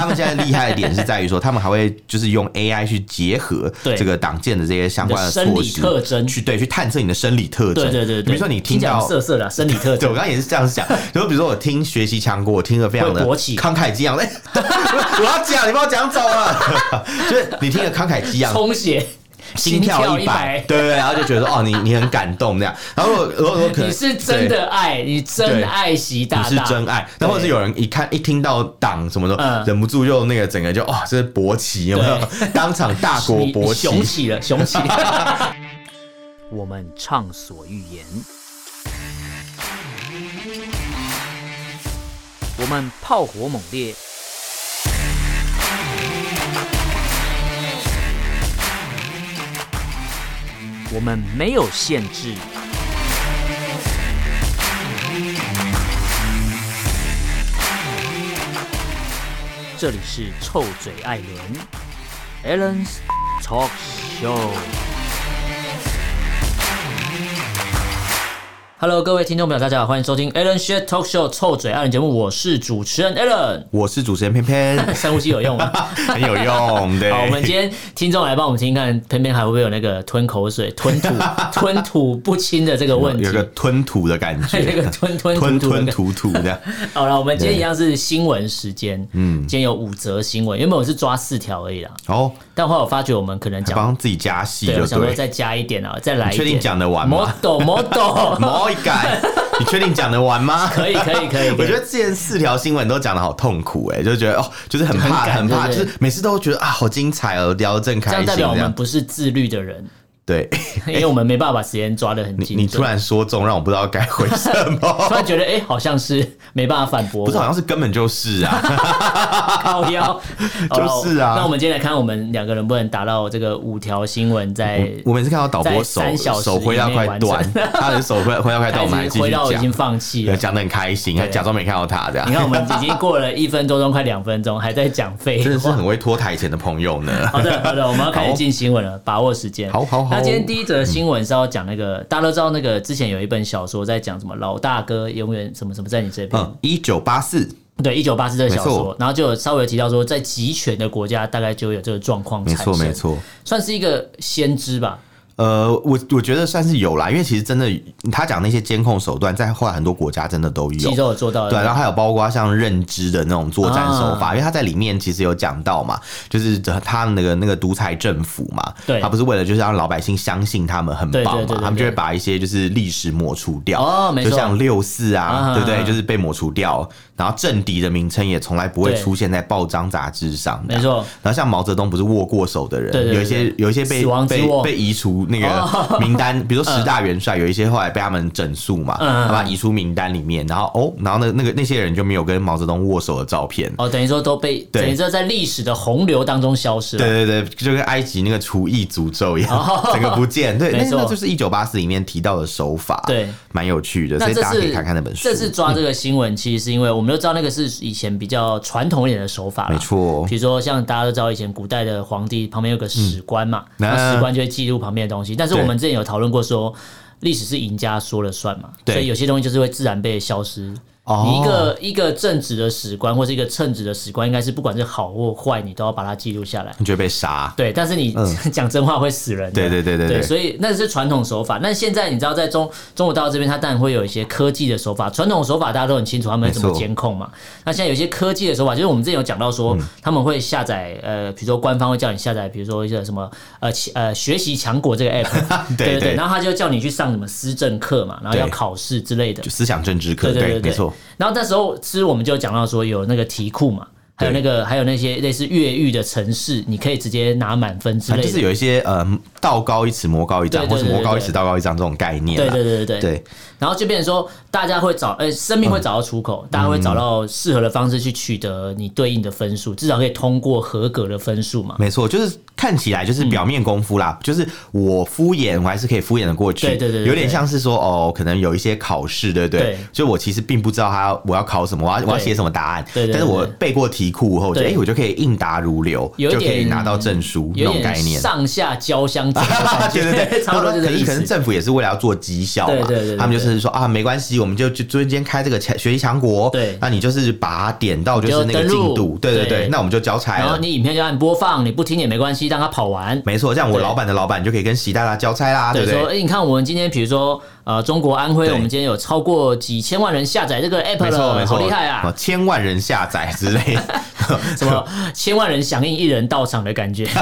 他们现在厉害的点是在于说，他们还会就是用 AI 去结合这个党建的这些相关的措施特征，去对去探测你的生理特征。对对对，比如说你听到色色的生理特征，对我刚刚也是这样讲。就比如说我听学习强国，我听得非常的慷慨激昂。哎，我要讲，你把我讲走了。就是你听得慷慨激昂，充血。心跳一百，对 对，然后就觉得哦，你你很感动那样。然后如果如果可能你是真的爱，你真爱习大大，你是真爱。然后是有人一看一听到党什么的，忍不住就那个整个就哦，这是勃起有没有？当场大国勃起，雄起了，雄起了。我们畅所欲言，我们炮火猛烈。我们没有限制。这里是臭嘴爱莲 a l a n s Talk Show。Hello，各位听众朋友，大家好，欢迎收听 Alan Shit Talk Show 臭嘴艾伦节目，我是主持人 Alan，我是主持人偏偏，深呼吸有用吗？很有用，对。好，我们今天听众来帮我们听看，偏偏还会不会有那个吞口水、吞吐、吞吐不清的这个问题？有个吞吐的感觉，那个吞吞吞吞吐吐的。好了，我们今天一样是新闻时间，嗯，今天有五则新闻，原本我是抓四条而已啦，哦，但后来我发觉我们可能讲帮自己加戏，对，我想说再加一点啊，再来一点，确定讲得完吗 你确定讲得完吗？可以，可以，可以。我觉得之前四条新闻都讲得好痛苦哎，就觉得哦，就是很怕，很怕，就是每次都觉得啊，好精彩哦，聊得正开心。这样代表我们不是自律的人。对，因为我们没办法把时间抓得很紧。你突然说中，让我不知道该回什么。突然觉得，哎，好像是没办法反驳。不是，好像是根本就是啊。靠腰，就是啊。那我们今天来看，我们两个人不能达到这个五条新闻，在我每次看到导播手手挥要快断，他的手挥挥要快断，我们还继续讲。挥到已经放弃了，讲的很开心，还假装没看到他这样。你看，我们已经过了一分多钟，快两分钟，还在讲废话，真的是很会拖台前的朋友呢。好的，好的，我们要开始进新闻了，把握时间。好好好。那今天第一则新。闻是要讲那个，大家都知道那个之前有一本小说在讲什么老大哥永远什么什么在你这边。嗯，一九八四，对，一九八四这个小说，然后就有稍微提到说，在集权的国家大概就有这个状况产生，没错没错，算是一个先知吧。呃，我我觉得算是有啦，因为其实真的，他讲那些监控手段，在后来很多国家真的都有，其实有做到。对，然后还有包括像认知的那种作战手法，啊、因为他在里面其实有讲到嘛，就是他那个那个独裁政府嘛，对，他不是为了就是让老百姓相信他们很棒嘛，他们就会把一些就是历史抹除掉，哦，没错，就像六四啊，啊对不对，对？就是被抹除掉。然后政敌的名称也从来不会出现在报章杂志上，没错。然后像毛泽东不是握过手的人，有一些有一些被被被移除那个名单，比如说十大元帅，有一些后来被他们整肃嘛，把他移出名单里面。然后哦，然后那那个那些人就没有跟毛泽东握手的照片哦，等于说都被等于说在历史的洪流当中消失了。对对对，就跟埃及那个厨艺诅咒一样，整个不见。对，那那就是一九八四里面提到的手法，对，蛮有趣的，所以大家可以看看那本书。这次抓这个新闻，其实是因为我们都知道那个是以前比较传统一点的手法，没错。比如说像大家都知道，以前古代的皇帝旁边有个史官嘛，那史官就会记录旁边的东西。但是我们之前有讨论过，说历史是赢家说了算嘛，所以有些东西就是会自然被消失。你一个一个正直的史官，或是一个称职的史官，应该是不管是好或坏，你都要把它记录下来。你就会被杀？对，但是你 讲真话会死人。对对对对对，所以那是传统手法。那现在你知道，在中中国大陆这边，它当然会有一些科技的手法。传统手法大家都很清楚，他们怎么监控嘛。那现在有些科技的手法，就是我们之前有讲到说，他们会下载呃，比如说官方会叫你下载，比如说一些什么呃呃学习强国这个 app，对对对，然后他就叫你去上什么思政课嘛，然后要考试之类的，就思想政治课，对对对，没错。然后那时候，其实我们就讲到说有那个题库嘛。还有那个，还有那些类似越狱的城市，你可以直接拿满分之类的。就是有一些呃，道高一尺，魔高一丈，或是魔高一尺，道高一丈这种概念。对对对对对。然后就变成说，大家会找，呃，生命会找到出口，大家会找到适合的方式去取得你对应的分数，至少可以通过合格的分数嘛。没错，就是看起来就是表面功夫啦，就是我敷衍我还是可以敷衍的过去，对对对，有点像是说哦，可能有一些考试，对不对？所以我其实并不知道他我要考什么，我要我要写什么答案，对，但是我背过题库后，哎，我就可以应答如流，就可以拿到证书那种概念，上下交相，对对对，差不多可是可能政府也是为了要做绩效嘛，对对，他们就是说啊，没关系，我们就就中间开这个强学习强国，对，那你就是把它点到就是那个进度，对对对，那我们就交差了，然后你影片就按播放，你不听也没关系，让它跑完。没错，这样我老板的老板就可以跟习大大交差啦，对不对？说，哎，你看我们今天，比如说，呃，中国安徽，我们今天有超过几千万人下载这个 app 了，好厉害啊！千万人下载之类，什么千万人响应，一人到场的感觉。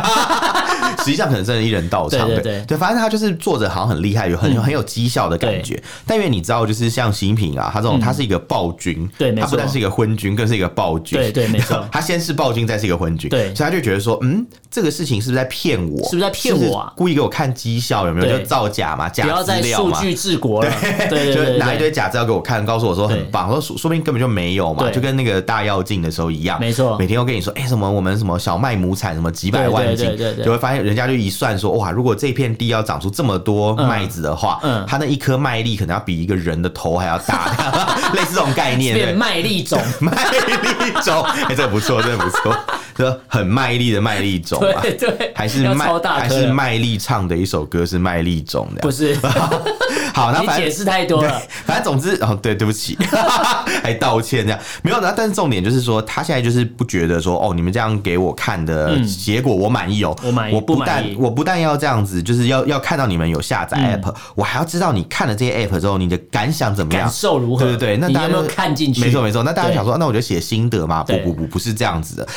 实际上可能真的一人到场，对对对，对，反正他就是做着好像很厉害，有很很有绩效的感觉。但因为你知道，就是像习近平啊，他这种他是一个暴君，对，他不但是一个昏君，更是一个暴君，对对，没错。他先是暴君，再是一个昏君，对，所以他就觉得说，嗯，这个事情是不是在骗我？是不是在骗我啊？故意给我看绩效有没有？就造假嘛，假资料嘛，数据治国了，对，就拿一堆假资料给我看，告诉我说很棒，说说说不定根本就没有嘛，就跟那个大跃进的时候一样，没错，每天都跟你说，哎，什么我们什么小麦亩产什么几百万斤，就会发现人家就一算说。哇！如果这片地要长出这么多麦子的话，嗯，它那一颗麦粒可能要比一个人的头还要大，类似这种概念。变麦粒种，麦粒种，哎，这个不错，这个不错，这很卖力的卖力种，对对，还是卖，还是卖力唱的一首歌是卖力种的，不是？好，那解释太多了。反正总之，哦，对，对不起，还道歉这样没有。那但是重点就是说，他现在就是不觉得说，哦，你们这样给我看的结果我满意哦，我满意，我不但我不但要这样子，就是要要看到你们有下载 app，我还要知道你看了这些 app 之后，你的感想怎么样，感受如何？对对对，那大家有没有看进去？没错没错。那大家想说，那我就写心得嘛？不不不，不是这样子的。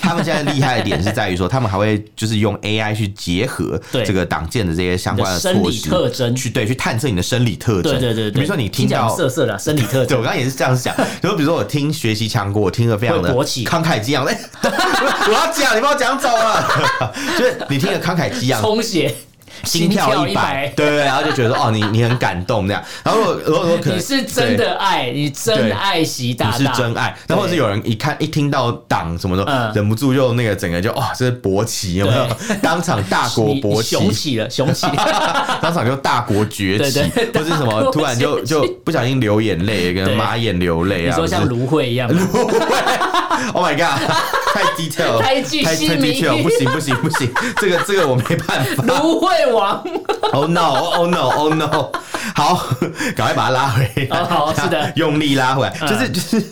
他们现在厉害的点是在于说，他们还会就是用 AI 去结合这个党建的这些相关的措施特征，去对去探测你的生理特征。对对对，比如说你听到色色的生理特征，对我刚刚也是这样讲。就比如说我听学习强国，我听得非常的 慷慨激昂。哎，我要讲，你把我讲走了。就是你听得慷慨激昂，充血。心跳一百，对对，然后就觉得哦，你你很感动那样。然后如果如果可能，你是真的爱，你真爱习大大，你是真爱。然后是有人一看一听到党什么的，忍不住就那个整个就哦，这是勃起有没有？当场大国勃起，雄起了，雄起，当场就大国崛起，或是什么突然就就不小心流眼泪，跟马眼流泪啊，你说像芦荟一样芦荟？Oh my god！太 detail，太太 detail，不行不行不行，这个这个我没办法。芦荟王，Oh no，Oh no，Oh no，好，赶快把它拉回来。好，是的，用力拉回来，就是就是。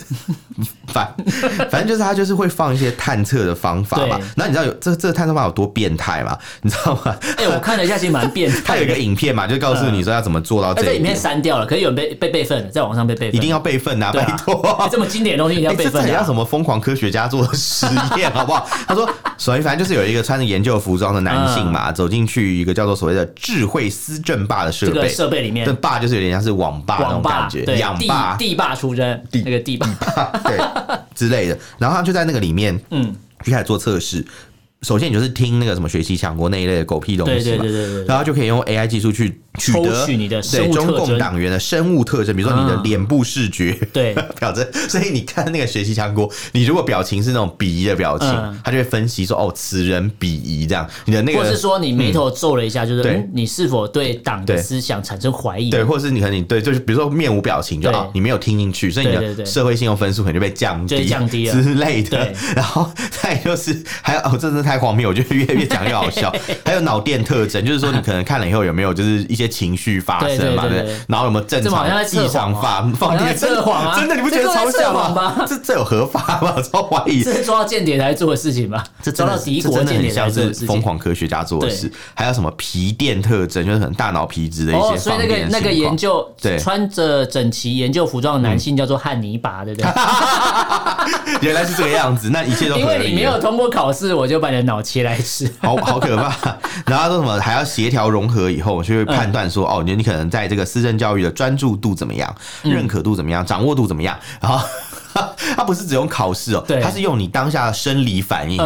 反 反正就是他就是会放一些探测的方法嘛，那你知道有这这个探测方法有多变态吗？你知道吗？哎，我看了一下，其实蛮变态。他有一个影片嘛，就告诉你说要怎么做到这。这影片删掉了，可是有人被被备份，在网上被备份。一定要备份呐，拜托！这么经典的东西一定要备份。这要什么疯狂科学家做的实验，好不好？他说，所以反正就是有一个穿着研究服装的男性嘛，走进去一个叫做所谓的智慧思政霸的设备设备里面，这坝就是有点像是网吧那种感觉，氧吧、地霸出身，那个地霸对之类的。然后他就在那个里面，嗯，就开始做测试。首先，你就是听那个什么学习强国那一类的狗屁东西嘛，对对对对对，然后就可以用 AI 技术去取得对中共党员的生物特征，比如说你的脸部视觉，对。表征。所以你看那个学习强国，你如果表情是那种鄙夷的表情，他就会分析说哦，此人鄙夷这样。你的那个，或是说你眉头皱了一下，就是你是否对党的思想产生怀疑？对，或者是你可能你对，就是比如说面无表情，就好，你没有听进去，所以你的社会信用分数可能就被降低，降低了。之类的。然后再就是还有哦，这真的太荒谬，我觉得越越讲越好笑。还有脑电特征，就是说你可能看了以后有没有就是一些情绪发生嘛？对，然后有没有正常异常发放电？测谎啊！真的你不觉得超像吗？这这有合法吗？我超怀疑。这是抓到间谍才做的事情吗？这抓到敌国间谍才做的事情。疯狂科学家做的事。还有什么皮电特征？就是很大脑皮质的一些。所以那个那个研究，对，穿着整齐研究服装的男性叫做汉尼拔，对不对？原来是这个样子，那一切都因为你没有通过考试，我就把你的脑切来吃，好好可怕。然后说什么还要协调融合以后，就会判断说，哦，你你可能在这个思政教育的专注度怎么样，认可度怎么样，掌握度怎么样。然后 他不是只用考试哦，他是用你当下的生理反应。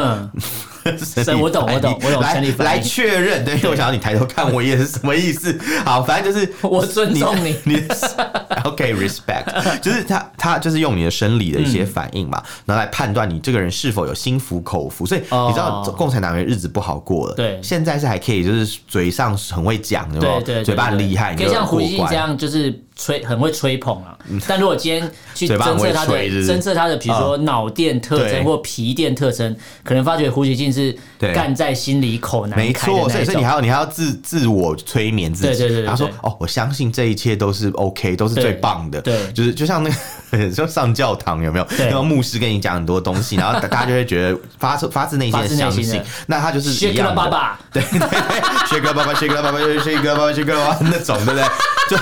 生我懂我懂我懂，来来确认，对，因为我想要你抬头看我一眼是什么意思？好，反正就是 我尊重你，你 OK，respect，就是他他就是用你的生理的一些反应嘛，然后来判断你这个人是否有心服口服。所以你知道共产党员日子不好过了，对，现在是还可以，就是嘴上很会讲，对对，嘴巴很厉害，可以像胡锡进这样，就是。吹很会吹捧啊，但如果今天去侦测他的侦测他的，比如说脑电特征或皮电特征，可能发觉胡锡进是干在心里口难开。没错，所以所以你还要你还要自自我催眠自己。对对对，他说哦，我相信这一切都是 OK，都是最棒的。对，就是就像那个 就上教堂有没有？然后牧师跟你讲很多东西，然后大家就会觉得发出发自内心的相信。那他就是一样的。对对对，薛哥爸爸，薛哥爸爸，薛哥爸爸，薛哥爸爸那种，对不对？就。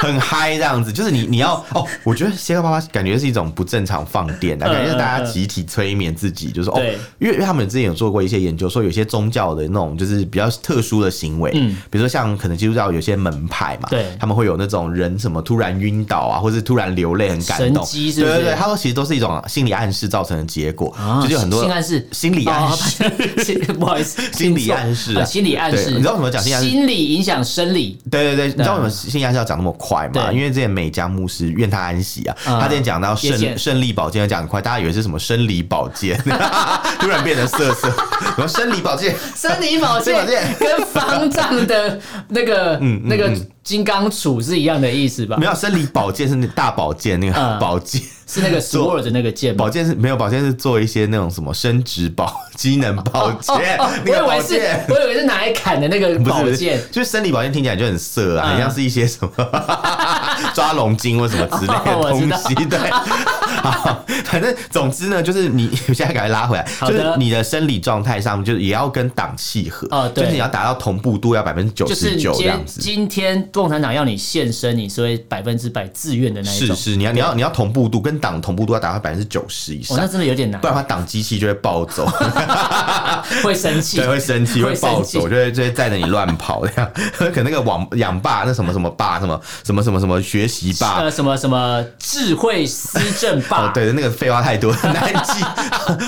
很嗨这样子，就是你你要哦，我觉得谢克爸爸感觉是一种不正常放电的感觉，是大家集体催眠自己，就是哦，因为因为他们之前有做过一些研究，说有些宗教的那种就是比较特殊的行为，嗯，比如说像可能基督教有些门派嘛，对，他们会有那种人什么突然晕倒啊，或是突然流泪很感动，对对对，他说其实都是一种心理暗示造成的结果，就是有很多心暗示，心理暗示，不好意思，心理暗示啊，心理暗示，你知道怎么讲？心理影响生理，对对对，你知道为什么心理暗示要讲那么快？快嘛？因为之前美江牧师愿他安息啊，他之前讲到胜胜利宝剑要讲很快，大家以为是什么生理宝剑，突然变成色色，什么生理宝剑，生理宝剑跟方丈的那个嗯那个金刚杵是一样的意思吧？没有，生理保健是那大保健那个宝剑。是那个 sword 的那个剑，保健是没有，保健是做一些那种什么生殖保、机能保健。我以为是，我以为是拿来砍的那个宝剑。就是生理保健听起来就很色啊，很像是一些什么 抓龙筋或什么之类的东西。对，好，反正总之呢，就是你 现在赶快拉回来，就是你的生理状态上，就是也要跟党契合。就是你要达到同步度要百分之九十九这样子。今天共产党要你献身，你是会百分之百自愿的那一种。是是，你要你要你要同步度跟。党同步度要达到百分之九十以上，哦那真的有点难，不然他党机器就会暴走，会生气，对，会生气，会暴走，就会就会载着你乱跑这样。可那个网养霸，那什么什么霸，什么什么什么什么学习霸，呃，什么什么智慧思政霸，对的，那个废话太多，很难记，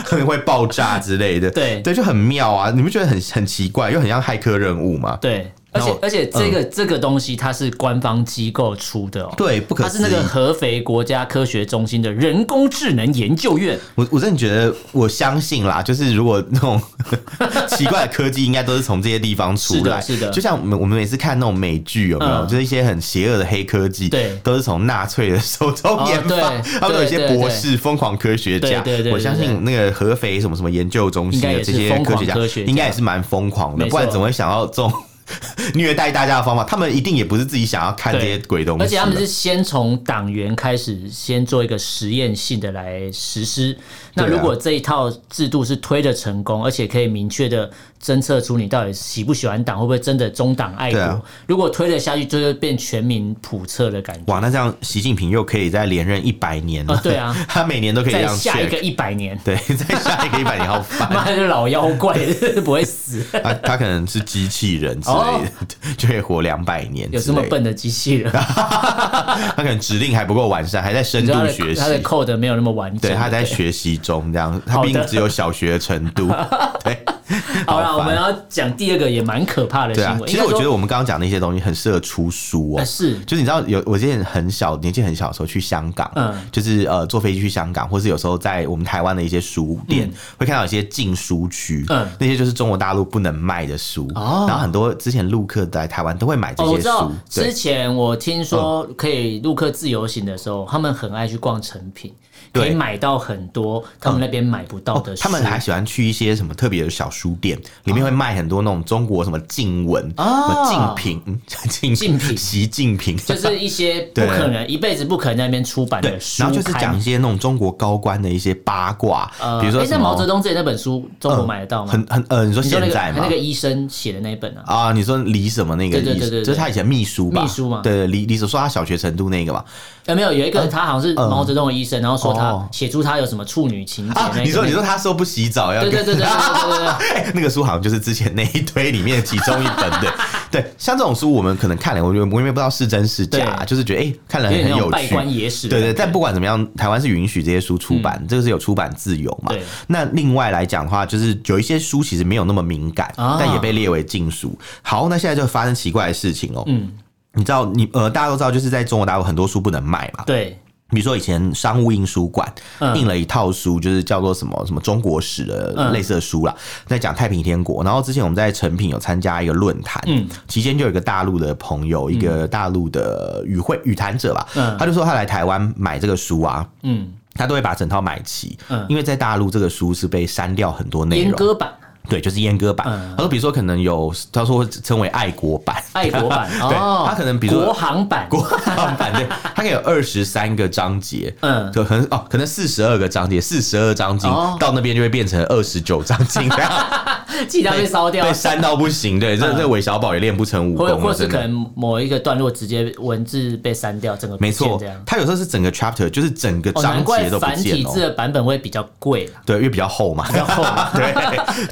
可能会爆炸之类的。对对，就很妙啊！你不觉得很很奇怪，又很像骇客任务吗？对。而且而且这个、嗯、这个东西它是官方机构出的哦，对，不可思议，它是那个合肥国家科学中心的人工智能研究院。我我真的觉得，我相信啦，就是如果那种 奇怪的科技，应该都是从这些地方出来。是的，是的，就像我们我们每次看那种美剧，有没有？嗯、就是一些很邪恶的黑科技，对，都是从纳粹的手中研发。哦、他们有一些博士、疯狂科学家，对对对，我相信那个合肥什么什么研究中心的这些科学家，应该也是蛮疯狂的，不然怎么会想到这种？虐待大家的方法，他们一定也不是自己想要看这些鬼东西，而且他们是先从党员开始，先做一个实验性的来实施。那如果这一套制度是推的成功，而且可以明确的侦测出你到底喜不喜欢党，会不会真的忠党爱国？啊、如果推得下去，就是变全民普测的感觉。哇，那这样习近平又可以再连任一百年了？对啊，他每年都可以这样下一个一百年，对，再下一个一百年，好烦，妈的老妖怪不会死。他他可能是机器人之类的，就可以活两百年。有这么笨的机器人？他可能指令还不够完善，还在深度学习，他的 code 没有那么完整，对，他在学习中这样，他毕竟只有小学程度。对，好了，我们要讲第二个也蛮可怕的新闻。其实我觉得我们刚刚讲那些东西很适合出书哦。是，就是你知道有我之前很小年纪很小的时候去香港，嗯，就是呃坐飞机去香港，或是有时候在我们台湾的一些书店会看到一些禁书区，嗯，那些就是中国大陆不能卖的书。哦，然后很多之前陆客在台湾都会买这些书。之前我听说可以陆客自由行的时候，他们很爱去逛成品。可以买到很多他们那边买不到的书。他们还喜欢去一些什么特别的小书店，里面会卖很多那种中国什么禁文啊、禁品、禁禁品、习近平，就是一些不可能一辈子不可能在那边出版的书。然后就是讲一些那种中国高官的一些八卦，比如说像毛泽东自己那本书，中国买得到吗？很很呃，你说现在吗？那个医生写的那本啊？啊，你说李什么那个？对对对对，就是他以前秘书吧？秘书嘛？对对，李李所说他小学程度那个嘛？有没有有一个他好像是毛泽东的医生，然后说。说他写出他有什么处女情节。你说你说他说不洗澡要？对对对对对对。那个书好像就是之前那一堆里面的其中一本的。对，像这种书我们可能看了，我觉得我因为不知道是真是假，就是觉得哎看了很有趣。稗官野史。对对，但不管怎么样，台湾是允许这些书出版，这个是有出版自由嘛。那另外来讲的话，就是有一些书其实没有那么敏感，但也被列为禁书。好，那现在就发生奇怪的事情哦。嗯。你知道，你呃，大家都知道，就是在中国大陆很多书不能卖嘛。对。比如说以前商务印书馆印了一套书，就是叫做什么什么中国史的类似的书啦，在讲太平天国。然后之前我们在成品有参加一个论坛，嗯，期间就有一个大陆的朋友，一个大陆的与会与谈者吧，他就说他来台湾买这个书啊，嗯，他都会把整套买齐，嗯，因为在大陆这个书是被删掉很多内容，阉割版。对，就是阉割版。他说，比如说，可能有他说称为爱国版，爱国版。对，他可能比如说国行版，国行版对，他可以有二十三个章节，嗯，就可能哦，可能四十二个章节，四十二章经到那边就会变成二十九章经，这样，记得被烧掉，被删到不行。对，这这韦小宝也练不成武功，或是可能某一个段落直接文字被删掉，整个没错，他有时候是整个 chapter，就是整个章节都不见。繁体字的版本会比较贵，对，因为比较厚嘛，比较厚，对，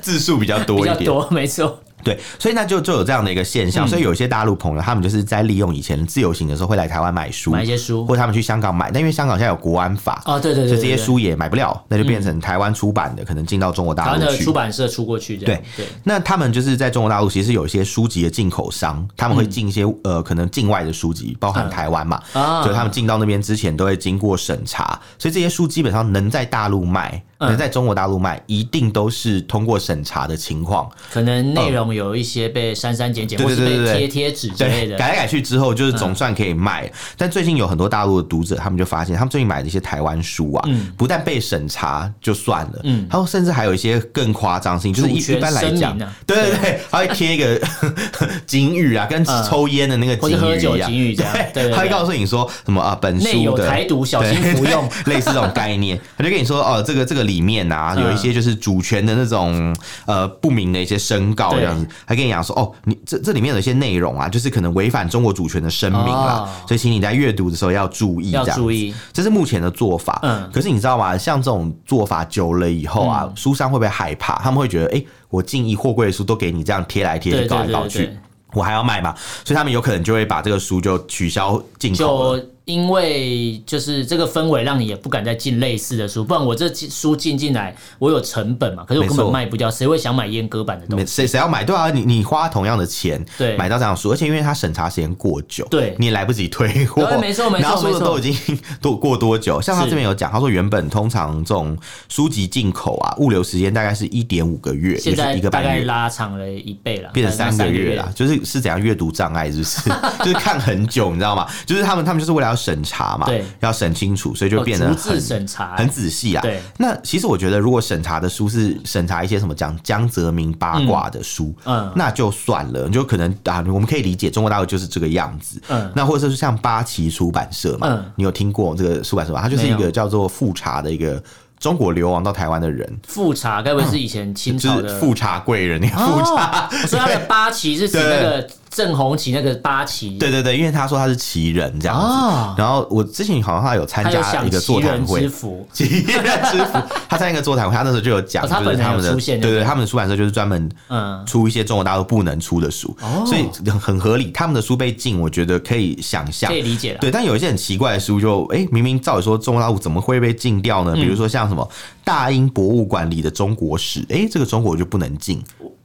字数比较多一点，比较多，没错。对，所以那就就有这样的一个现象，嗯、所以有一些大陆朋友，他们就是在利用以前自由行的时候会来台湾买书，买一些书，或者他们去香港买，但因为香港现在有国安法，哦，对对对，对，所以这些书也买不了，那就变成台湾出版的，嗯、可能进到中国大陆去，的出版社出过去这样，对对。那他们就是在中国大陆，其实有一些书籍的进口商，他们会进一些、嗯、呃可能境外的书籍，包含台湾嘛，嗯、所以他们进到那边之前都会经过审查，所以这些书基本上能在大陆卖。能在中国大陆卖，一定都是通过审查的情况。可能内容有一些被删删减减，或是被贴贴纸之类的，改来改去之后，就是总算可以卖。但最近有很多大陆的读者，他们就发现，他们最近买的一些台湾书啊，不但被审查就算了，嗯，他说甚至还有一些更夸张性，就是一一般来讲，对对对，他会贴一个 警语啊，跟抽烟的那个警语一样，对，他会告诉你说什么啊，本书的台独，小心服用，类似这种概念，他就跟你说哦，这个这个。里面啊，有一些就是主权的那种呃不明的一些宣告这样子，还跟你讲说哦，你这这里面有一些内容啊，就是可能违反中国主权的声明啦，所以请你在阅读的时候要注意，这样注意，这是目前的做法。嗯，可是你知道吗？像这种做法久了以后啊，书商会不会害怕？他们会觉得，哎，我进一货柜的书都给你这样贴来贴去、搞来搞去，我还要卖嘛？所以他们有可能就会把这个书就取消进口了。因为就是这个氛围，让你也不敢再进类似的书，不然我这书进进来，我有成本嘛，可是我根本卖不掉，谁会想买阉割版的东西？谁谁要买？对啊，你你花同样的钱，对，买到这样书，而且因为它审查时间过久，对，你也来不及退货，没错没错，然后书的都已经多过多久？像他这边有讲，他说原本通常这种书籍进口啊，物流时间大概是一点五个月，现在一个大概拉长了一倍了，变成三个月了，就是是怎样阅读障碍，是不是？就是看很久，你知道吗？就是他们他们就是为了要审查嘛。对，要审清楚，所以就变得很审查，很仔细啊。对，那其实我觉得，如果审查的书是审查一些什么讲江泽民八卦的书，嗯，那就算了，你就可能啊，我们可以理解中国大陆就是这个样子。嗯，那或者是像八旗出版社嘛，嗯，你有听过这个出版社吗？它就是一个叫做富察的一个中国流亡到台湾的人。富察该不会是以前清朝的富察贵人？那个富察，所以他的八旗是指那个。正红旗那个八旗，对对对，因为他说他是旗人这样子。然后我之前好像他有参加一个座谈会，旗人之福，他在一个座谈会，他那时候就有讲，就是他们的对对，他们的出版社就是专门嗯出一些中国大陆不能出的书，所以很合理。他们的书被禁，我觉得可以想象，可以理解了。对，但有一些很奇怪的书，就哎，明明照理说中国大陆怎么会被禁掉呢？比如说像什么大英博物馆里的中国史，哎，这个中国就不能禁。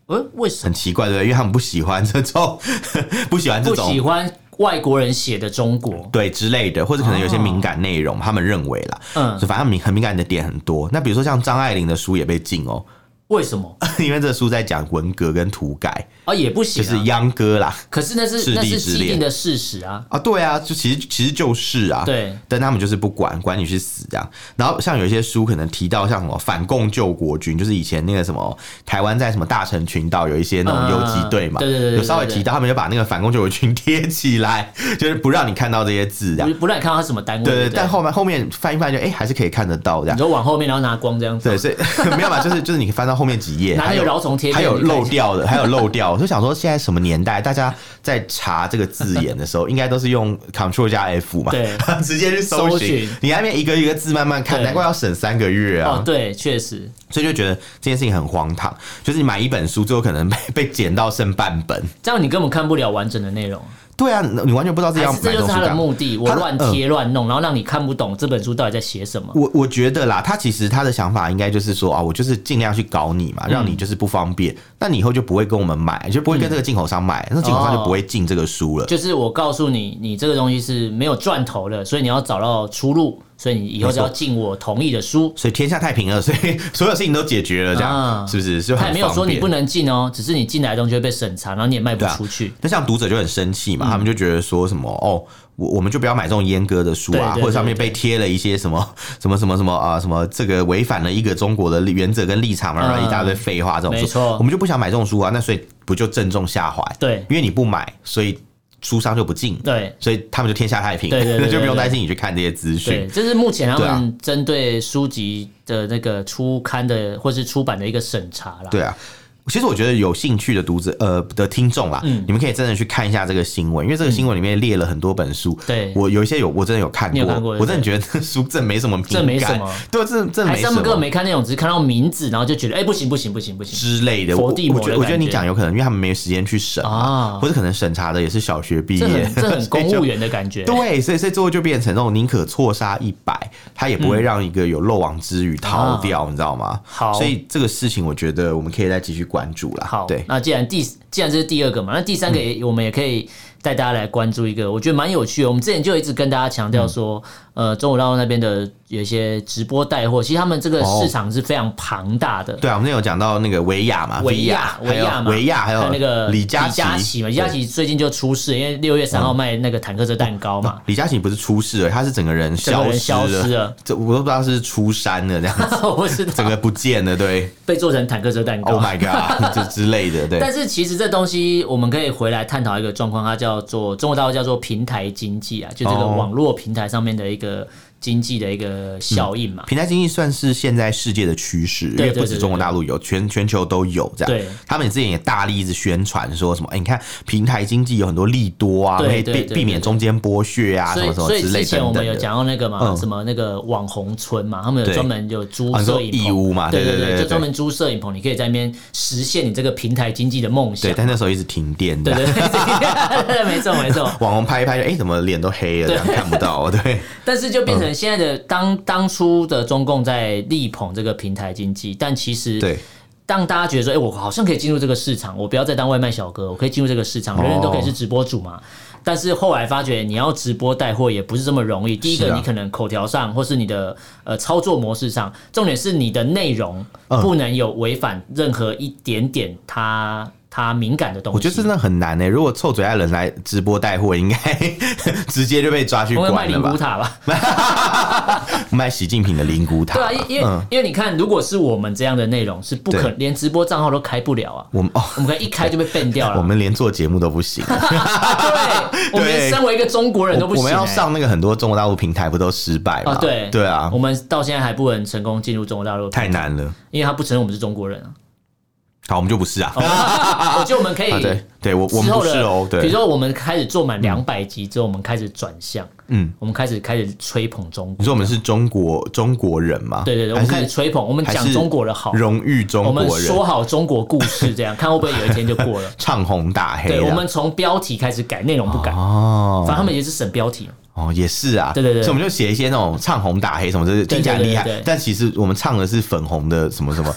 呃，为什么？很奇怪，对，因为他们不喜欢这种，不喜欢这种，不喜欢外国人写的中国，对之类的，或者可能有些敏感内容，哦、他们认为啦，嗯，就反正敏很敏感的点很多。那比如说像张爱玲的书也被禁哦。为什么？因为这书在讲文革跟土改啊，也不行，就是秧歌啦。可是那是那是既定的事实啊啊，对啊，就其实其实就是啊，对。但他们就是不管，管你去死这样。然后像有一些书可能提到像什么反共救国军，就是以前那个什么台湾在什么大陈群岛有一些那种游击队嘛，对对对，有稍微提到，他们就把那个反共救国军贴起来，就是不让你看到这些字，这样不让你看到他什么单位。对对，但后面后面翻一翻就哎，还是可以看得到这样。你就往后面，然后拿光这样子。对，所以没有嘛，就是就是你翻到。到后面几页，还有饶虫贴，还有漏掉的，还有漏掉。我就想说，现在什么年代，大家在查这个字眼的时候，应该都是用 Ctrl 加 F 嘛，对，直接去搜寻。你那边一个一个字慢慢看，难怪要省三个月啊。哦，对，确实。所以就觉得这件事情很荒唐，就是你买一本书，最后可能被被剪到剩半本，这样你根本看不了完整的内容。对啊，你完全不知道这样，这就是他的目的。我乱贴乱弄，然后让你看不懂这本书到底在写什么。我我觉得啦，他其实他的想法应该就是说啊，我就是尽量去搞你嘛，让你就是不方便，那你以后就不会跟我们买，就不会跟这个进口商买，那进口商就不会进这个书了。就是我告诉你，你这个东西是没有赚头的，所以你要找到出路。所以你以后就要进我同意的书，所以天下太平了，所以所有事情都解决了，这样是不是？就他也没有说你不能进哦，只是你进来的东西会被审查，然后你也卖不出去。那像读者就很生气嘛，他们就觉得说什么哦，我我们就不要买这种阉割的书啊，或者上面被贴了一些什么 什么什么什么啊，什么这个违反了一个中国的原则跟立场嘛，一大堆废话这种书，我们就不想买这种书啊，那所以不就正中下怀？对，因为你不买，所以。书商就不进，对，所以他们就天下太平，对，对，就不用担心你去看这些资讯。对，这是目前他们针对书籍的那个出刊的或是出版的一个审查啦。对啊。其实我觉得有兴趣的读者呃的听众啦，你们可以真的去看一下这个新闻，因为这个新闻里面列了很多本书。对，我有一些有我真的有看过，我真的觉得这书真没什么，这没什么，对，这这没什么。本没看内容，只是看到名字，然后就觉得哎不行不行不行不行。之类的。我我觉得我觉得你讲有可能，因为他们没有时间去审啊，或者可能审查的也是小学毕业，这很 公务员的感觉。对，所以所以最后就变成那种宁可错杀一百，他也不会让一个有漏网之鱼逃掉，你知道吗？好，所以这个事情我觉得我们可以再继续关注了。好。那既然第既然这是第二个嘛，那第三个也我们也可以带大家来关注一个，我觉得蛮有趣的。我们之前就一直跟大家强调说，呃，中国大陆那边的。有一些直播带货，其实他们这个市场是非常庞大的。对啊，我们那有讲到那个维亚嘛，维亚，维亚嘛，维亚，还有那个李佳琦嘛，李佳琦最近就出事，因为六月三号卖那个坦克车蛋糕嘛。李佳琦不是出事了，他是整个人消失了，这我都不知道是出山了这样子，我是整个不见了，对，被做成坦克车蛋糕。Oh my god，这之类的，对。但是其实这东西我们可以回来探讨一个状况，它叫做中国大陆叫做平台经济啊，就这个网络平台上面的一个。经济的一个效应嘛，平台经济算是现在世界的趋势，因为不止中国大陆有，全全球都有这样。对，他们之前也大力一直宣传说什么，哎，你看平台经济有很多利多啊，可以避避免中间剥削啊，什么什么之类的。所以之前我们有讲到那个嘛，什么那个网红村嘛，他们有专门有租摄影棚义乌嘛，对对对，就专门租摄影棚，你可以在那边实现你这个平台经济的梦想。对，但那时候一直停电的。对对 对，没错没错。网红拍一拍，哎，怎么脸都黑了，这样看不到。对，但是就变成。现在的当当初的中共在力捧这个平台经济，但其实对，当大家觉得说，哎，我好像可以进入这个市场，我不要再当外卖小哥，我可以进入这个市场，人人都可以是直播主嘛。但是后来发觉，你要直播带货也不是这么容易。第一个，你可能口条上，或是你的呃操作模式上，重点是你的内容不能有违反任何一点点它。他敏感的东西，我觉得真的很难呢、欸。如果臭嘴艾伦来直播带货，应该 直接就被抓去关了吧？卖灵骨塔吧，卖习近平的灵骨塔。对啊，因为、嗯、因为你看，如果是我们这样的内容，是不可对连直播账号都开不了啊。我们哦，我们可以一开就被 ban 掉了。我们连做节目都不行。对，我们连身为一个中国人都不行、欸。我们要上那个很多中国大陆平台，不都失败吗？啊，对对啊，我们到现在还不能成功进入中国大陆，太难了，因为他不承认我们是中国人啊。好，我们就不是啊。我觉得我们可以，对，对我我们不是哦。对，比如说我们开始做满两百集之后，我们开始转向，嗯，我们开始开始吹捧中国。你说我们是中国中国人吗？对对对，我们开始吹捧，我们讲中国的好，荣誉中国人，我们说好中国故事，这样看会不会有一天就过了？唱红打黑，对，我们从标题开始改，内容不改哦。反正他们也是审标题。哦，也是啊，对对对，所以我们就写一些那种唱红打黑什么，就是听起来厉害，但其实我们唱的是粉红的什么什么，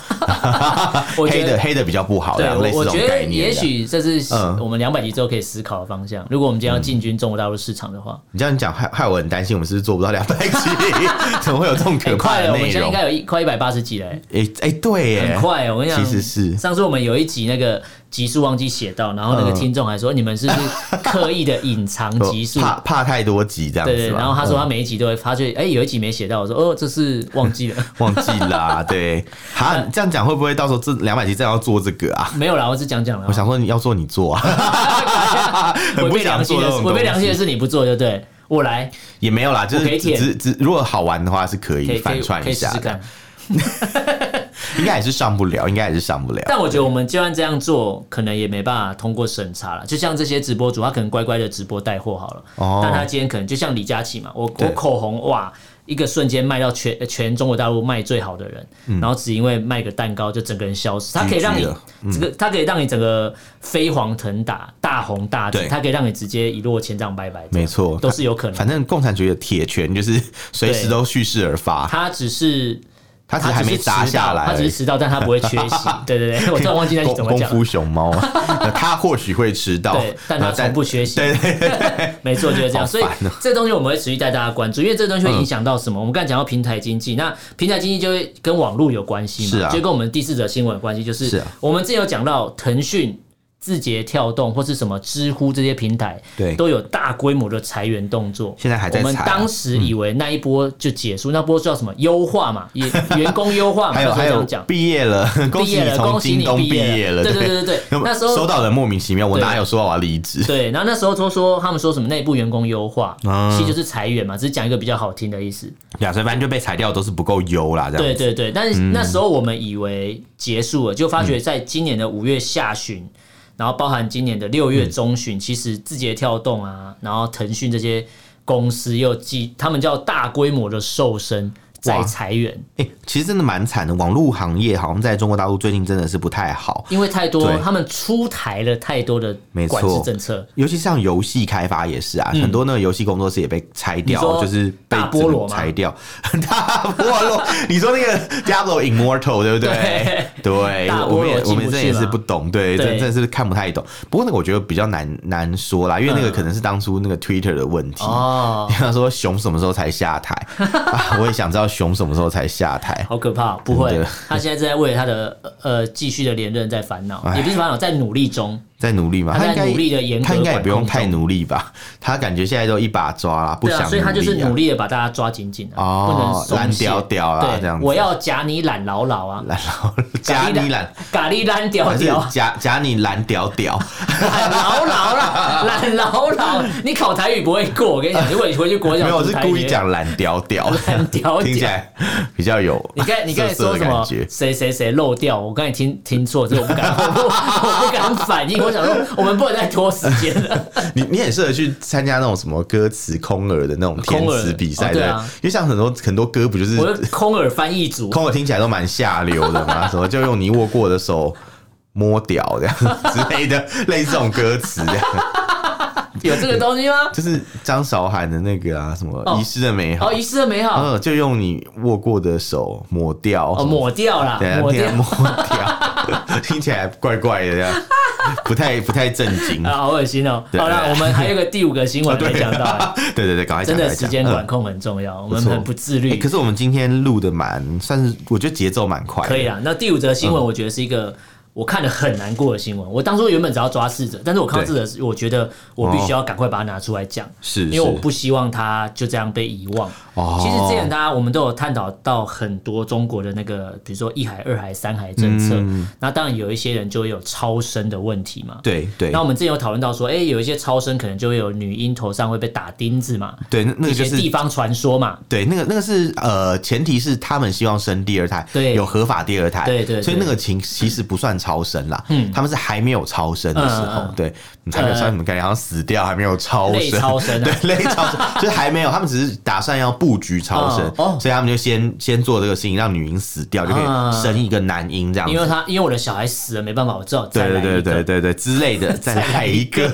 黑的黑的比较不好，对，类似这种概念。也许这是我们两百集之后可以思考的方向。如果我们今天要进军中国大陆市场的话，你这样讲害害我很担心，我们是不是做不到两百集？怎么会有这种可怕的内容？我们现在应该有一快一百八十集嘞！哎哎，对，很快，我跟你讲，其实是上次我们有一集那个。集数忘记写到，然后那个听众还说：“你们是不是刻意的隐藏 集数，怕怕太多集这样子。”对对，然后他说他每一集都会发觉，哎，有一集没写到，我说：“哦，这是忘记了，忘记啦。”对，好，这样讲会不会到时候这两百集再要做这个啊？没有啦，我只讲讲了。我想说你要做你做啊，违背良心的，违背良心的是你不做，对不对？我来也没有啦，就是只只如果好玩的话是可以反串一下的。应该还是上不了，应该还是上不了。但我觉得我们就算这样做，可能也没办法通过审查了。就像这些直播主，他可能乖乖的直播带货好了，哦、但他今天可能就像李佳琦嘛，我我口红哇。一个瞬间卖到全全中国大陆卖最好的人，嗯、然后只因为卖个蛋糕就整个人消失。他可以让你这个，他可以让你整个飞黄腾达、大红大紫，他可以让你直接一落千丈、拜拜。没错，都是有可能。反正共产主义的铁拳就是随时都蓄势而发。他只是。他只是还没砸下来，他只是迟到，但他不会缺席。对对对，我突然忘记那句怎么讲。功夫熊猫，他或许会迟到，对，但他从不缺席。对对对，没错，就是这样。所以这东西我们会持续带大家关注，因为这东西会影响到什么？我们刚才讲到平台经济，那平台经济就会跟网络有关系嘛？是啊，就跟我们第四则新闻有关系，就是我们之前有讲到腾讯。字节跳动或是什么知乎这些平台，对，都有大规模的裁员动作。现在还在裁。我们当时以为那一波就结束，那波叫什么优化嘛？也 员工优化嘛？还有还有讲毕业了，恭喜你从京东毕业了。对对对对对，那时候收到的莫名其妙，我哪有说我要离职？对，然后那时候都说他们说什么内部员工优化，其实就是裁员嘛，只是讲一个比较好听的意思。两岁班就被裁掉，都是不够优啦，这样。对对对，但是那时候我们以为结束了，就发觉在今年的五月下旬。然后包含今年的六月中旬，嗯、其实字节跳动啊，然后腾讯这些公司又继他们叫大规模的瘦身。在裁员，哎、欸，其实真的蛮惨的。网络行业好像在中国大陆最近真的是不太好，因为太多他们出台了太多的管制政策，尤其像游戏开发也是啊，嗯、很多那个游戏工作室也被拆掉，就是被大菠萝裁掉。大菠萝，你说那个 Diablo Immortal 对不对？对，对我们也我们这也是不懂，对，对真真的是看不太懂。不过那个我觉得比较难难说啦，因为那个可能是当初那个 Twitter 的问题。哦、嗯，他说熊什么时候才下台？啊、我也想知道。熊什么时候才下台？好可怕！不会，他现在正在为他的呃继续的连任在烦恼，也不是烦恼，在努力中。在努力嘛？他在努力的严格，他应该也不用太努力吧？他感觉现在都一把抓了，不想，所以他就是努力的把大家抓紧紧的，哦，不能松掉掉了，这样子。我要夹你懒牢牢啊！懒牢，夹你懒，咖喱懒屌屌，夹夹你懒屌屌，懒牢牢了，懒牢牢。你考台语不会过，我跟你讲，如果你回去国小，没有，我是故意讲懒屌屌，懒屌屌，听起来比较有。你刚你刚才说什么？谁谁谁漏掉？我刚才听听错，这我不敢，我不敢反应。我想说，我们不能再拖时间了。你你很适合去参加那种什么歌词空耳的那种填词比赛，对，因为像很多很多歌不就是空耳翻译组，空耳听起来都蛮下流的嘛，什么就用你握过的手摸屌这样之类的，类似这种歌词这样。有这个东西吗？就是张韶涵的那个啊，什么遗失的美好，哦，遗失的美好，嗯，就用你握过的手抹掉，哦，抹掉了，抹掉，抹掉，听起来怪怪的，这样。不太不太正经。啊，好恶心哦。好了，我们还有个第五个新闻没讲到，对对对，赶快讲，真的时间管控很重要，我们很不自律。可是我们今天录的蛮算是，我觉得节奏蛮快，可以啊。那第五则新闻，我觉得是一个。我看了很难过的新闻。我当初原本只要抓逝者，但是我看到这则，我觉得我必须要赶快把它拿出来讲，是，因为我不希望他就这样被遗忘。哦，其实之前大家我们都有探讨到很多中国的那个，比如说一孩、二孩、三孩政策。那当然有一些人就会有超生的问题嘛。对对。那我们之前有讨论到说，哎，有一些超生可能就会有女婴头上会被打钉子嘛。对，那那个就是地方传说嘛。对，那个那个是呃，前提是他们希望生第二胎，对，有合法第二胎。对对。所以那个情其实不算超。超生啦，嗯，他们是还没有超生的时候，对，还没有超什么概念，好像死掉还没有超生，超生，对，类超生，就是还没有，他们只是打算要布局超生，所以他们就先先做这个事情，让女婴死掉就可以生一个男婴这样。因为他因为我的小孩死了没办法，我知道，对对对对对对之类的，再来一个？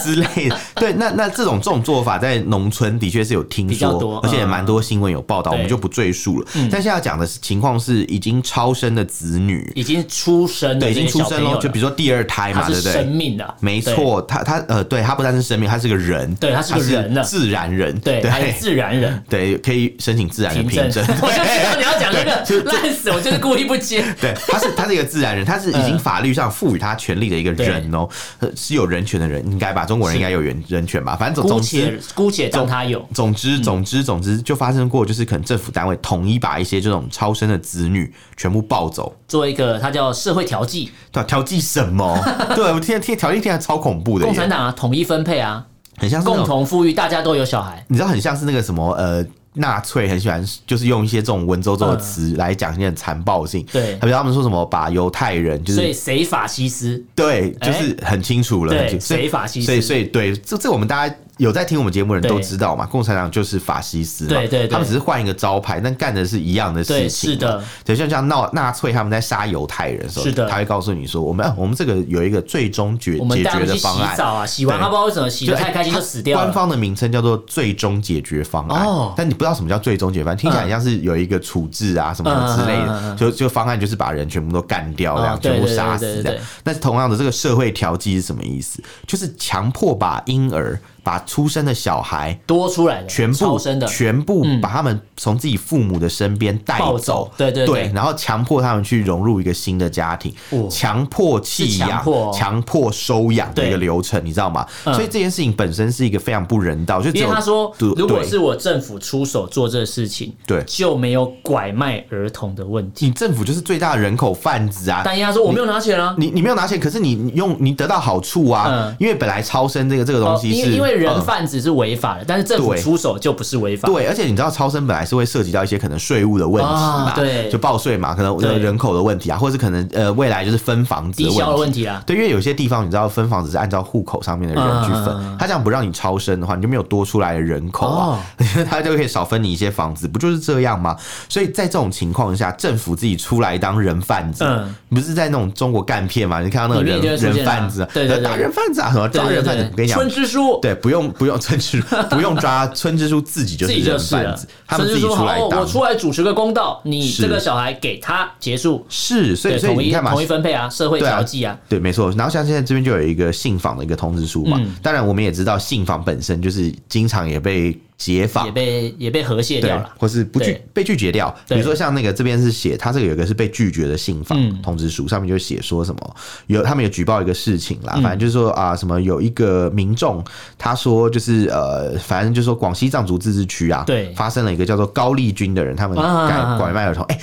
之类的，对，那那这种这种做法在农村的确是有听说，而且也蛮多新闻有报道，我们就不赘述了。但现在要讲的情况是，已经超生的子女已经出生，对，已经。出生了，就比如说第二胎嘛，对不对？生命的，没错，他他呃，对他不单是生命，他是个人，对他是个人，自然人，对，他是自然人，对，可以申请自然的凭证。我就知道你要讲那个烂死，我就是故意不接。对，他是他是一个自然人，他是已经法律上赋予他权利的一个人哦，是有人权的人，应该吧？中国人应该有人人权吧？反正总之，姑且当他有。总之，总之，总之，就发生过，就是可能政府单位统一把一些这种超生的子女全部抱走，做一个他叫社会调剂，对，调剂什么？对，我听听调剂听起来超恐怖的。共产党啊，统一分配啊，很像是共同富裕，大家都有小孩。你知道，很像是那个什么呃。纳粹很喜欢，就是用一些这种文绉绉的词来讲一些很残暴性。对，比如他们说什么把犹太人就是，所以谁法西斯？对，就是很清楚了。对，谁法西斯？所以，所以对，这这我们大家。有在听我们节目的人都知道嘛，共产党就是法西斯嘛，对对对，他们只是换一个招牌，但干的是一样的事情。是的，就像像纳纳粹他们在杀犹太人的时候，是的，他会告诉你说，我们我们这个有一个最终解解决的方案。洗澡啊，洗完他不知道为什么洗得太开心就死掉了。官方的名称叫做最终解决方案，哦，但你不知道什么叫最终解决方案，听起来像是有一个处置啊什么之类的，就就方案就是把人全部都干掉，这样全部杀死这样。那同样的，这个社会调剂是什么意思？就是强迫把婴儿。把出生的小孩多出来的全部的。全部把他们从自己父母的身边带走，对对对，然后强迫他们去融入一个新的家庭，强迫弃养、强迫收养的一个流程，你知道吗？所以这件事情本身是一个非常不人道。就因为他说，如果是我政府出手做这个事情，对，就没有拐卖儿童的问题。你政府就是最大的人口贩子啊！但因为他说我没有拿钱啊，你你没有拿钱，可是你用你得到好处啊，因为本来超生这个这个东西是因为。人贩子是违法的，但是政府出手就不是违法。对，而且你知道，超生本来是会涉及到一些可能税务的问题嘛，对，就报税嘛，可能人口的问题啊，或者是可能呃未来就是分房子的问题啊。对，因为有些地方你知道分房子是按照户口上面的人去分，他这样不让你超生的话，你就没有多出来的人口啊，他就可以少分你一些房子，不就是这样吗？所以在这种情况下，政府自己出来当人贩子，不是在那种中国干片嘛？你看到那个人人贩子，对对，打人贩子啊，什么抓人贩子？我跟你讲，村支书，对。不用不用村支书，不用抓村支书，自己就是人贩子，他们自己出来当。我出来主持个公道，你这个小孩给他结束。是，所以所以你看嘛，统一分配啊，社会调剂啊，对，没错。然后像现在这边就有一个信访的一个通知书嘛，当然我们也知道信访本身就是经常也被。解法也被也被和谐掉了，或是不拒被拒绝掉。比如说像那个这边是写他这个有一个是被拒绝的信访通知书，上面就写说什么有他们有举报一个事情啦，反正就是说啊什么有一个民众他说就是呃反正就是说广西藏族自治区啊，对，发生了一个叫做高丽军的人，他们拐拐卖儿童，哎。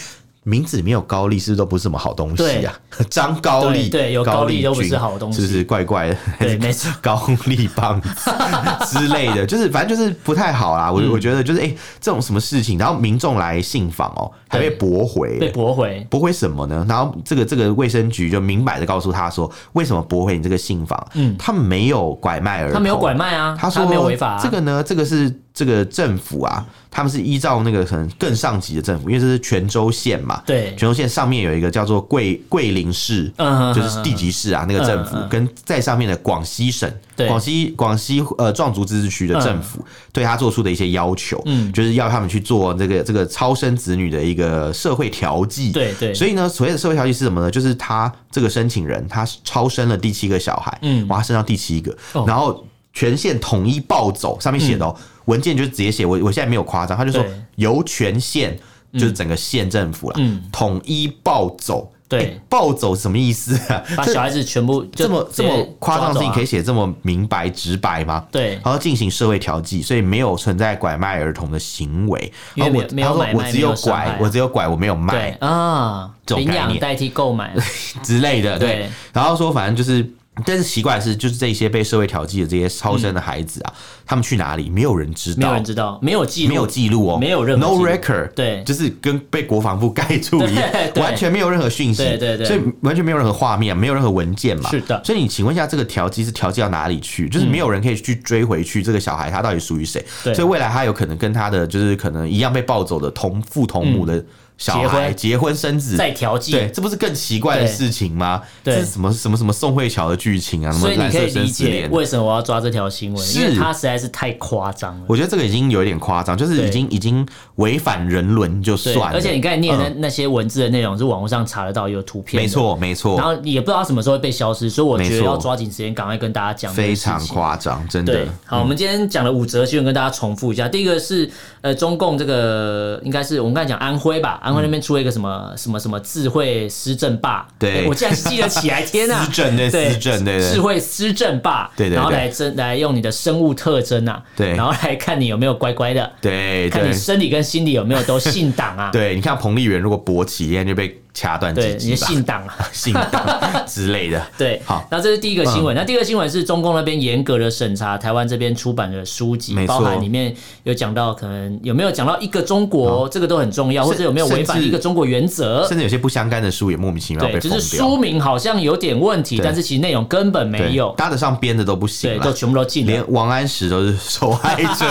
名字里面有高丽，是不是都不是什么好东西啊？张高丽，对，有高丽都不是好东西，是不是怪怪的？对，没错，高丽棒之类的，就是反正就是不太好啦。我我觉得就是哎，这种什么事情，然后民众来信访哦，还被驳回，被驳回，驳回什么呢？然后这个这个卫生局就明摆的告诉他说，为什么驳回你这个信访？嗯，他们没有拐卖儿童，他没有拐卖啊，他说没有违法。这个呢，这个是。这个政府啊，他们是依照那个可能更上级的政府，因为这是泉州县嘛，对，泉州县上面有一个叫做桂桂林市，嗯，就是地级市啊，那个政府跟在上面的广西省，对，广西广西呃壮族自治区的政府对他做出的一些要求，嗯，就是要他们去做这个这个超生子女的一个社会调剂，对对，所以呢，所谓的社会调剂是什么呢？就是他这个申请人他超生了第七个小孩，嗯，哇，生到第七个，然后全县统一暴走，上面写的哦。文件就直接写我，我现在没有夸张，他就说由全县就是整个县政府了，统一暴走。对，暴走什么意思啊？把小孩子全部 这么这么夸张的事情可以写这么明白直白吗？对，然后进行社会调剂，所以没有存在拐卖儿童的行为。因为没有买卖，我只有拐，我只有拐，我没有卖啊，这种概念代替购买 之类的。对，然后说反正就是。但是奇怪的是，就是这些被社会调剂的这些超生的孩子啊，他们去哪里？没有人知道，没有人知道，没有记录，没有记录哦，没有任何 no record，对，就是跟被国防部盖住一样，完全没有任何讯息，对对对，所以完全没有任何画面，没有任何文件嘛，是的。所以你请问一下，这个调剂是调剂到哪里去？就是没有人可以去追回去，这个小孩他到底属于谁？所以未来他有可能跟他的就是可能一样被抱走的同父同母的。小孩结婚生子再调剂，对，这不是更奇怪的事情吗？这是什么什么什么宋慧乔的剧情啊？所以你可以理解为什么我要抓这条新闻，因为它实在是太夸张了。我觉得这个已经有一点夸张，就是已经已经违反人伦就算了。而且你刚才念的那些文字的内容是网络上查得到，有图片，没错没错。然后也不知道什么时候会被消失，所以我觉得要抓紧时间，赶快跟大家讲。非常夸张，真的。好，我们今天讲了五则新闻，跟大家重复一下。第一个是呃，中共这个应该是我们刚才讲安徽吧，安徽那边出了一个什么。呃，什么什么智慧施政霸？对，我竟然记得起来，天呐！施政对，施政对，智慧施政霸，对，然后来征来用你的生物特征啊，对，然后来看你有没有乖乖的，对，看你生理跟心理有没有都信党啊？对，你看彭丽媛如果勃起，今天就被。掐断对你的信党啊，信党之类的。对，好，那这是第一个新闻。那第二个新闻是中共那边严格的审查台湾这边出版的书籍，包含里面有讲到可能有没有讲到一个中国，这个都很重要，或者有没有违反一个中国原则，甚至有些不相干的书也莫名其妙被。就是书名好像有点问题，但是其实内容根本没有，搭得上边的都不行，对，都全部都禁了。连王安石都是 受害者，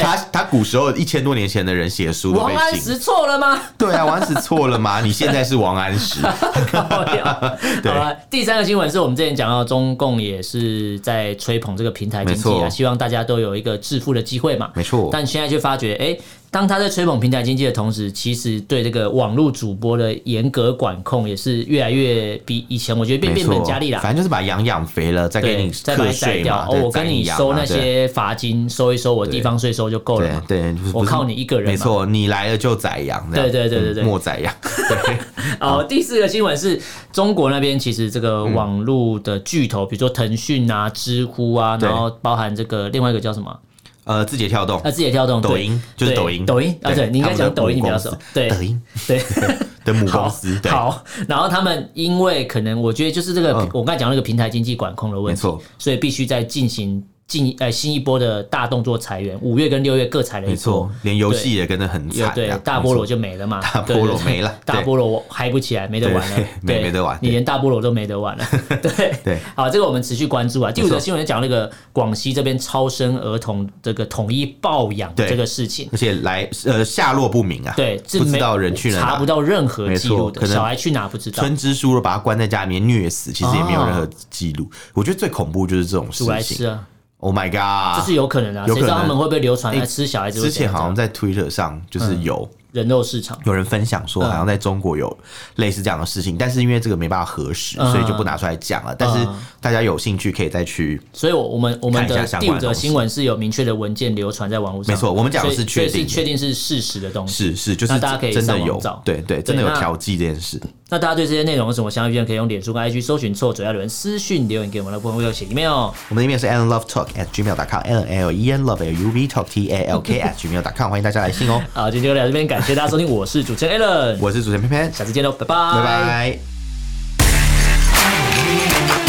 他他古时候一千多年前的人写的书，王安石错了吗？对啊，王安石错了吗？你现在是王安石。对，好了，第三个新闻是我们之前讲到，中共也是在吹捧这个平台经济啊，希望大家都有一个致富的机会嘛。没错，但现在就发觉，哎。当他在吹捧平台经济的同时，其实对这个网络主播的严格管控也是越来越比以前，我觉得变变本加厉了。反正就是把羊养肥了，再给你再把你宰掉。哦，我跟你收那些罚金，收一收我地方税收就够了嘛。对，我靠你一个人。没错，你来了就宰羊。对对对对对，莫宰羊。对。哦，第四个新闻是中国那边其实这个网络的巨头，比如说腾讯啊、知乎啊，然后包含这个另外一个叫什么？呃，字节跳动，啊，字节跳动，抖音就是抖音，抖音啊，对，你应该讲抖音比较熟，对，抖音，对。的母公司，好，然后他们因为可能我觉得就是这个，我刚才讲那个平台经济管控的问题，没错，所以必须在进行。进呃新一波的大动作裁员，五月跟六月各裁了一波，没错，连游戏也跟着很惨，对，大菠萝就没了嘛，大菠萝没了，大 菠萝我嗨不起来，没得玩了，没没得玩，你连大菠萝都没得玩了，对对，好，这个我们持续关注啊。第五个新闻讲那个广西这边超生儿童这个统一抱养这个事情，而且来呃下落不明啊，对，不知道人去哪，查不到任何记录的，小孩去哪不知道，村支书把他关在家里面虐死，其实也没有任何记录。我觉得最恐怖就是这种事情。Oh my god！这是有可能的，谁知道他们会不会流传来吃小孩子？之前好像在 Twitter 上就是有。人肉市场，有人分享说，好像在中国有类似这样的事情，但是因为这个没办法核实，所以就不拿出来讲了。但是大家有兴趣可以再去。所以，我我们我们的第五则新闻是有明确的文件流传在网络上。没错，我们讲的是确定，确定是事实的东西。是是，就是大家可以真的有，对对，真的有调剂这件事。那大家对这些内容有什么相关意见，可以用脸书跟 IG 搜寻错嘴艾伦私讯留言给我们的部分，会有写 email。我们的 email 是 allenlovetalk at gmail.com，allen love L U V talk T A L K at gmail.com，欢迎大家来信哦。好，今天就聊到这边，谢谢大家收听，我是主持人 Allen，我是主持人偏偏，下次见喽，拜拜，拜拜。